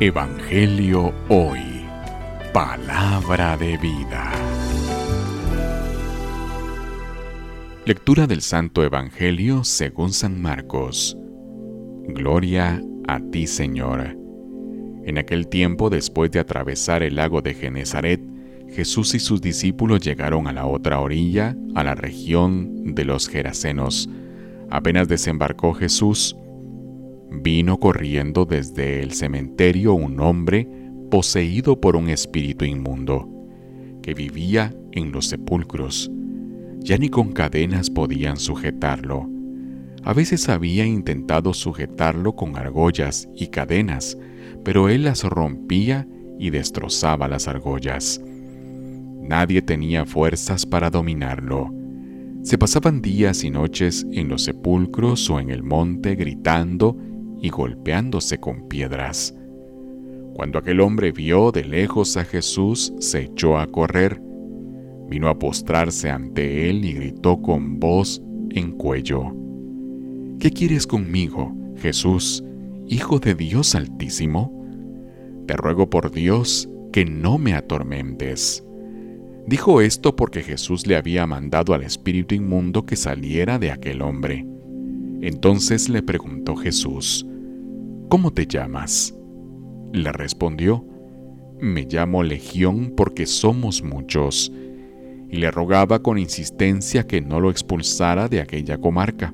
Evangelio Hoy. Palabra de vida. Lectura del Santo Evangelio según San Marcos. Gloria a ti, Señor. En aquel tiempo, después de atravesar el lago de Genezaret, Jesús y sus discípulos llegaron a la otra orilla, a la región de los Gerasenos. Apenas desembarcó Jesús, vino corriendo desde el cementerio un hombre poseído por un espíritu inmundo, que vivía en los sepulcros. Ya ni con cadenas podían sujetarlo. A veces había intentado sujetarlo con argollas y cadenas, pero él las rompía y destrozaba las argollas. Nadie tenía fuerzas para dominarlo. Se pasaban días y noches en los sepulcros o en el monte gritando y golpeándose con piedras. Cuando aquel hombre vio de lejos a Jesús, se echó a correr, vino a postrarse ante él y gritó con voz en cuello, ¿Qué quieres conmigo, Jesús, Hijo de Dios Altísimo? Te ruego por Dios que no me atormentes. Dijo esto porque Jesús le había mandado al espíritu inmundo que saliera de aquel hombre. Entonces le preguntó Jesús, ¿Cómo te llamas? Le respondió, Me llamo Legión porque somos muchos, y le rogaba con insistencia que no lo expulsara de aquella comarca.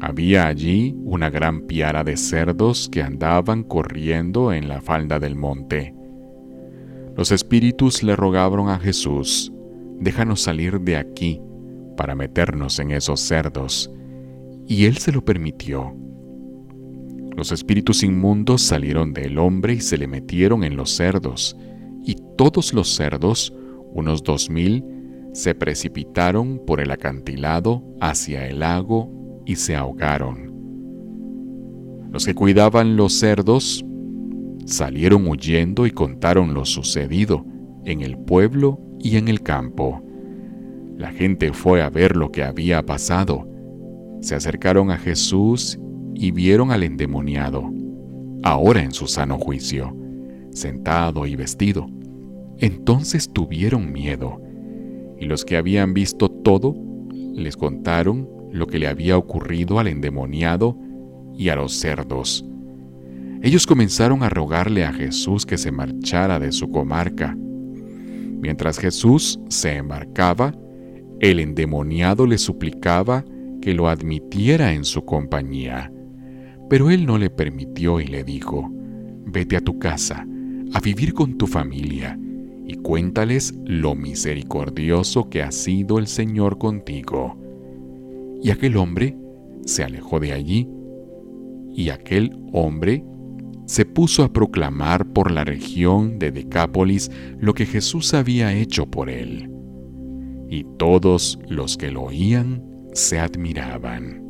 Había allí una gran piara de cerdos que andaban corriendo en la falda del monte. Los espíritus le rogaron a Jesús, déjanos salir de aquí para meternos en esos cerdos, y él se lo permitió. Los espíritus inmundos salieron del hombre y se le metieron en los cerdos, y todos los cerdos, unos dos mil, se precipitaron por el acantilado hacia el lago y se ahogaron. Los que cuidaban los cerdos salieron huyendo y contaron lo sucedido en el pueblo y en el campo. La gente fue a ver lo que había pasado. Se acercaron a Jesús y vieron al endemoniado, ahora en su sano juicio, sentado y vestido. Entonces tuvieron miedo, y los que habían visto todo les contaron lo que le había ocurrido al endemoniado y a los cerdos. Ellos comenzaron a rogarle a Jesús que se marchara de su comarca. Mientras Jesús se embarcaba, el endemoniado le suplicaba que lo admitiera en su compañía. Pero él no le permitió y le dijo, vete a tu casa, a vivir con tu familia, y cuéntales lo misericordioso que ha sido el Señor contigo. Y aquel hombre se alejó de allí, y aquel hombre se puso a proclamar por la región de Decápolis lo que Jesús había hecho por él. Y todos los que lo oían se admiraban